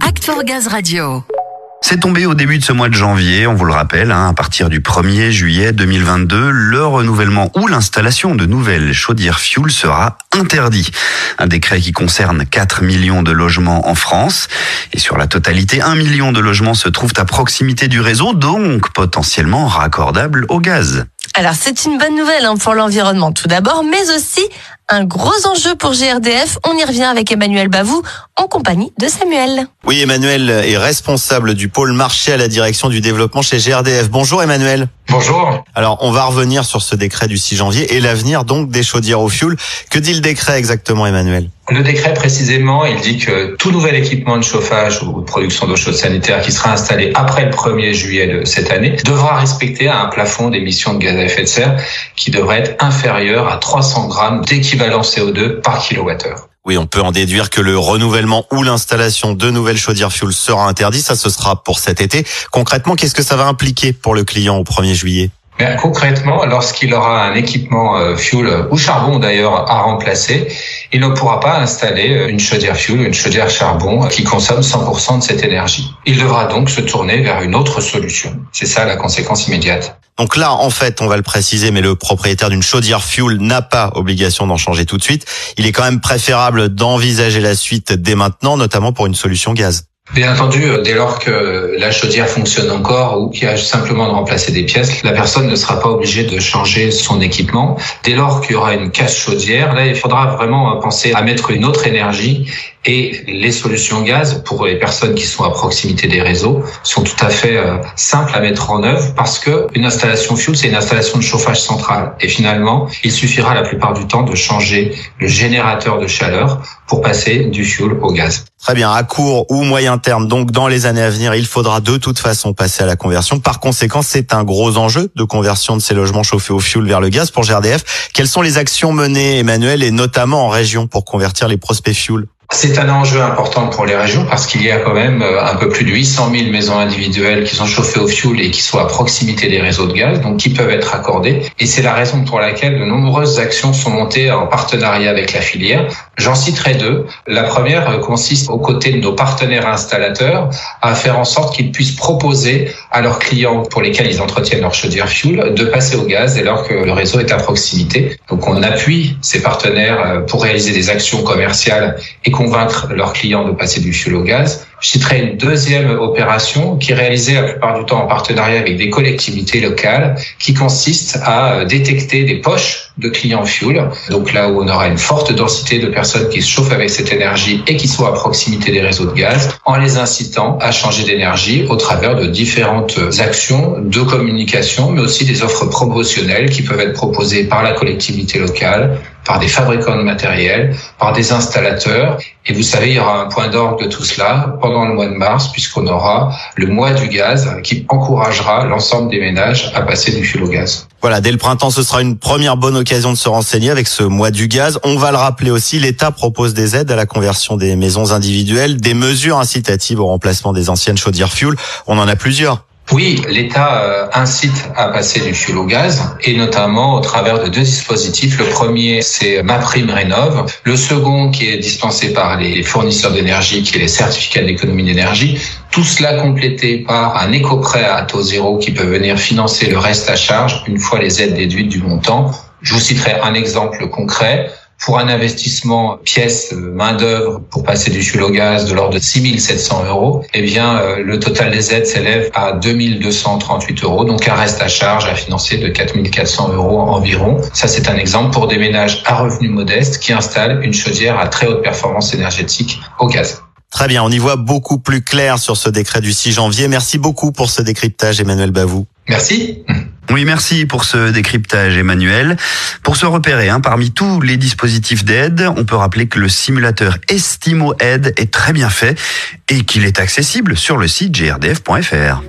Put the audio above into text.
Act Gaz Radio. C'est tombé au début de ce mois de janvier, on vous le rappelle, hein, à partir du 1er juillet 2022, le renouvellement ou l'installation de nouvelles chaudières fuel sera interdit. Un décret qui concerne 4 millions de logements en France. Et sur la totalité, 1 million de logements se trouvent à proximité du réseau, donc potentiellement raccordables au gaz. Alors c'est une bonne nouvelle hein, pour l'environnement tout d'abord, mais aussi un gros enjeu pour GRDF. On y revient avec Emmanuel Bavou en compagnie de Samuel. Oui, Emmanuel est responsable du pôle marché à la direction du développement chez GRDF. Bonjour Emmanuel. Bonjour. Alors, on va revenir sur ce décret du 6 janvier et l'avenir donc des chaudières au fioul. Que dit le décret exactement Emmanuel? Le décret précisément, il dit que tout nouvel équipement de chauffage ou de production d'eau chaude sanitaire qui sera installé après le 1er juillet de cette année devra respecter un plafond d'émissions de gaz à effet de serre qui devrait être inférieur à 300 grammes d'équivalent CO2 par kilowattheure. Oui, on peut en déduire que le renouvellement ou l'installation de nouvelles chaudières fuel sera interdit. Ça, ce sera pour cet été. Concrètement, qu'est-ce que ça va impliquer pour le client au 1er juillet? Mais concrètement, lorsqu'il aura un équipement euh, fuel ou charbon d'ailleurs à remplacer, il ne pourra pas installer euh, une chaudière fuel, une chaudière charbon qui consomme 100% de cette énergie. Il devra donc se tourner vers une autre solution. C'est ça la conséquence immédiate. Donc là, en fait, on va le préciser, mais le propriétaire d'une chaudière fuel n'a pas obligation d'en changer tout de suite. Il est quand même préférable d'envisager la suite dès maintenant, notamment pour une solution gaz. Bien entendu, euh, dès lors que la chaudière fonctionne encore ou qu'il y a simplement de remplacer des pièces, la personne ne sera pas obligée de changer son équipement. Dès lors qu'il y aura une casse chaudière, là, il faudra vraiment penser à mettre une autre énergie et les solutions gaz pour les personnes qui sont à proximité des réseaux sont tout à fait euh, simples à mettre en œuvre parce que une installation fuel, c'est une installation de chauffage central. Et finalement, il suffira la plupart du temps de changer le générateur de chaleur pour passer du fuel au gaz. Très bien, à court ou moyen terme, donc dans les années à venir, il faudra de toute façon passer à la conversion. Par conséquent, c'est un gros enjeu de conversion de ces logements chauffés au fuel vers le gaz pour GRDF. Quelles sont les actions menées, Emmanuel, et notamment en région pour convertir les prospects fuel c'est un enjeu important pour les régions parce qu'il y a quand même euh, un peu plus de 800 000 maisons individuelles qui sont chauffées au fioul et qui sont à proximité des réseaux de gaz, donc qui peuvent être accordées. Et c'est la raison pour laquelle de nombreuses actions sont montées en partenariat avec la filière. J'en citerai deux. La première euh, consiste aux côtés de nos partenaires installateurs à faire en sorte qu'ils puissent proposer à leurs clients pour lesquels ils entretiennent leur chaudière fuel de passer au gaz dès lors que le réseau est à proximité. Donc on appuie ces partenaires euh, pour réaliser des actions commerciales et convaincre leurs clients de passer du fuel au gaz. Je citerai une deuxième opération qui est réalisée la plupart du temps en partenariat avec des collectivités locales qui consiste à euh, détecter des poches de clients fuel. Donc là où on aura une forte densité de personnes qui se chauffent avec cette énergie et qui sont à proximité des réseaux de gaz en les incitant à changer d'énergie au travers de différentes actions de communication mais aussi des offres promotionnelles qui peuvent être proposées par la collectivité locale, par des fabricants de matériel, par des installateurs. Et vous savez, il y aura un point d'orgue de tout cela pendant le mois de mars, puisqu'on aura le mois du gaz qui encouragera l'ensemble des ménages à passer du fioul au gaz. Voilà, dès le printemps, ce sera une première bonne occasion de se renseigner avec ce mois du gaz. On va le rappeler aussi, l'État propose des aides à la conversion des maisons individuelles, des mesures incitatives au remplacement des anciennes chaudières fuel. On en a plusieurs. Oui, l'État euh, incite à passer du fioul au gaz et notamment au travers de deux dispositifs. Le premier, c'est ma prime rénove. Le second, qui est dispensé par les fournisseurs d'énergie, qui est les certificats d'économie d'énergie. Tout cela complété par un éco-prêt à taux zéro qui peut venir financer le reste à charge une fois les aides déduites du montant. Je vous citerai un exemple concret pour un investissement pièce euh, main d'œuvre pour passer du fuel au gaz de l'ordre de 6 700 euros, eh bien euh, le total des aides s'élève à 2238 euros, donc un reste à charge à financer de 4 400 euros environ. Ça c'est un exemple pour des ménages à revenus modestes qui installent une chaudière à très haute performance énergétique au gaz. Très bien, on y voit beaucoup plus clair sur ce décret du 6 janvier. Merci beaucoup pour ce décryptage, Emmanuel Bavou. Merci. Oui, merci pour ce décryptage, Emmanuel. Pour se repérer, hein, parmi tous les dispositifs d'aide, on peut rappeler que le simulateur Estimo Aide est très bien fait et qu'il est accessible sur le site grdf.fr.